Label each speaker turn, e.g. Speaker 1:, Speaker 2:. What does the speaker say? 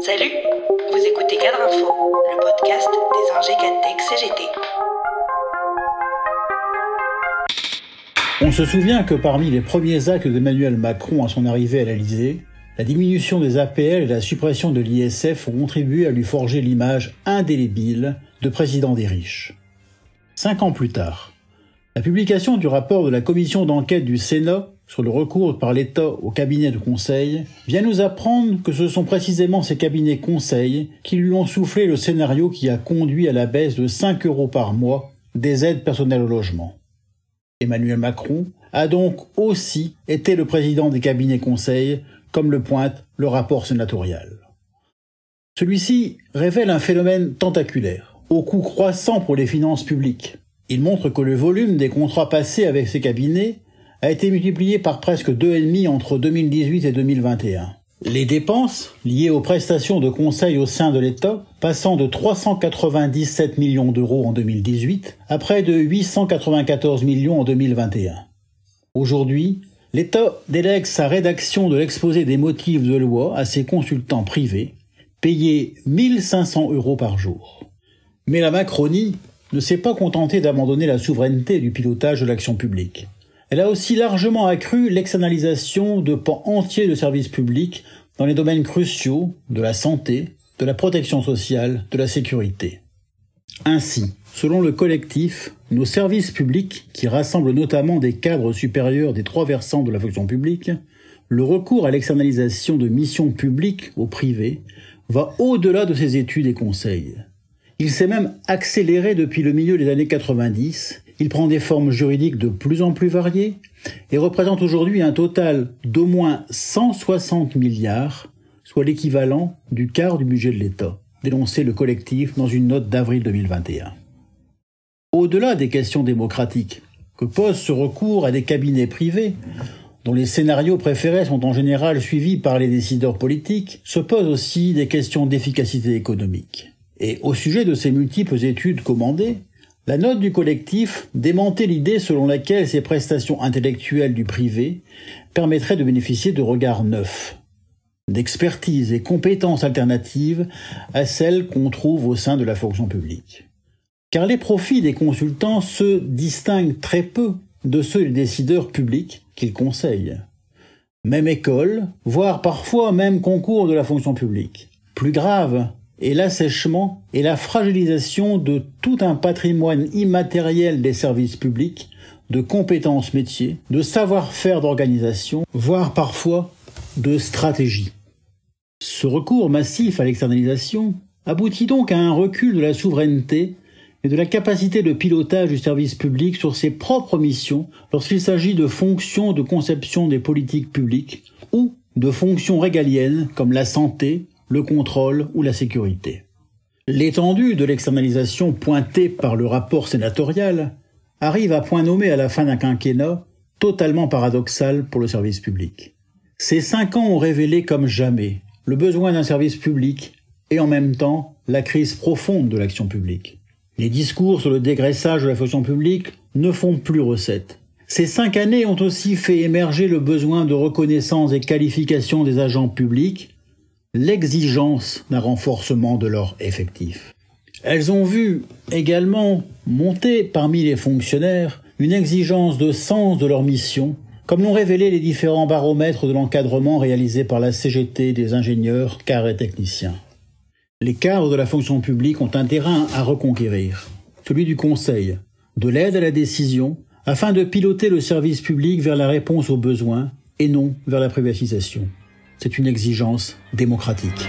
Speaker 1: Salut, vous écoutez Cadre Info, le podcast des ingés CGT.
Speaker 2: On se souvient que parmi les premiers actes d'Emmanuel Macron à son arrivée à l'Elysée, la diminution des APL et la suppression de l'ISF ont contribué à lui forger l'image indélébile de président des riches. Cinq ans plus tard, la publication du rapport de la commission d'enquête du Sénat sur le recours par l'État au cabinet de conseil vient nous apprendre que ce sont précisément ces cabinets conseils qui lui ont soufflé le scénario qui a conduit à la baisse de 5 euros par mois des aides personnelles au logement. Emmanuel Macron a donc aussi été le président des cabinets conseils, comme le pointe le rapport sénatorial. Celui-ci révèle un phénomène tentaculaire, au coût croissant pour les finances publiques. Il montre que le volume des contrats passés avec ces cabinets a été multiplié par presque deux et demi entre 2018 et 2021. Les dépenses liées aux prestations de conseil au sein de l'État passant de 397 millions d'euros en 2018 à près de 894 millions en 2021. Aujourd'hui, l'État délègue sa rédaction de l'exposé des motifs de loi à ses consultants privés, payés 1500 euros par jour. Mais la Macronie ne s'est pas contentée d'abandonner la souveraineté du pilotage de l'action publique. Elle a aussi largement accru l'externalisation de pans entiers de services publics dans les domaines cruciaux de la santé, de la protection sociale, de la sécurité. Ainsi, selon le collectif, nos services publics, qui rassemblent notamment des cadres supérieurs des trois versants de la fonction publique, le recours à l'externalisation de missions publiques au privé va au-delà de ces études et conseils. Il s'est même accéléré depuis le milieu des années 90 il prend des formes juridiques de plus en plus variées et représente aujourd'hui un total d'au moins 160 milliards, soit l'équivalent du quart du budget de l'État, dénoncé le collectif dans une note d'avril 2021. Au-delà des questions démocratiques que pose ce recours à des cabinets privés, dont les scénarios préférés sont en général suivis par les décideurs politiques, se posent aussi des questions d'efficacité économique. Et au sujet de ces multiples études commandées, la note du collectif démentait l'idée selon laquelle ces prestations intellectuelles du privé permettraient de bénéficier de regards neufs, d'expertise et compétences alternatives à celles qu'on trouve au sein de la fonction publique. Car les profits des consultants se distinguent très peu de ceux des décideurs publics qu'ils conseillent. Même école, voire parfois même concours de la fonction publique. Plus grave, et l'assèchement et la fragilisation de tout un patrimoine immatériel des services publics, de compétences métiers, de savoir-faire d'organisation, voire parfois de stratégie. Ce recours massif à l'externalisation aboutit donc à un recul de la souveraineté et de la capacité de pilotage du service public sur ses propres missions lorsqu'il s'agit de fonctions de conception des politiques publiques ou de fonctions régaliennes comme la santé, le contrôle ou la sécurité. L'étendue de l'externalisation pointée par le rapport sénatorial arrive à point nommé à la fin d'un quinquennat totalement paradoxal pour le service public. Ces cinq ans ont révélé comme jamais le besoin d'un service public et en même temps la crise profonde de l'action publique. Les discours sur le dégraissage de la fonction publique ne font plus recette. Ces cinq années ont aussi fait émerger le besoin de reconnaissance et qualification des agents publics, l'exigence d'un renforcement de leur effectif. Elles ont vu également monter parmi les fonctionnaires une exigence de sens de leur mission, comme l'ont révélé les différents baromètres de l'encadrement réalisés par la CGT des ingénieurs, cadres et techniciens. Les cadres de la fonction publique ont un terrain à reconquérir, celui du conseil, de l'aide à la décision, afin de piloter le service public vers la réponse aux besoins et non vers la privatisation. C'est une exigence démocratique.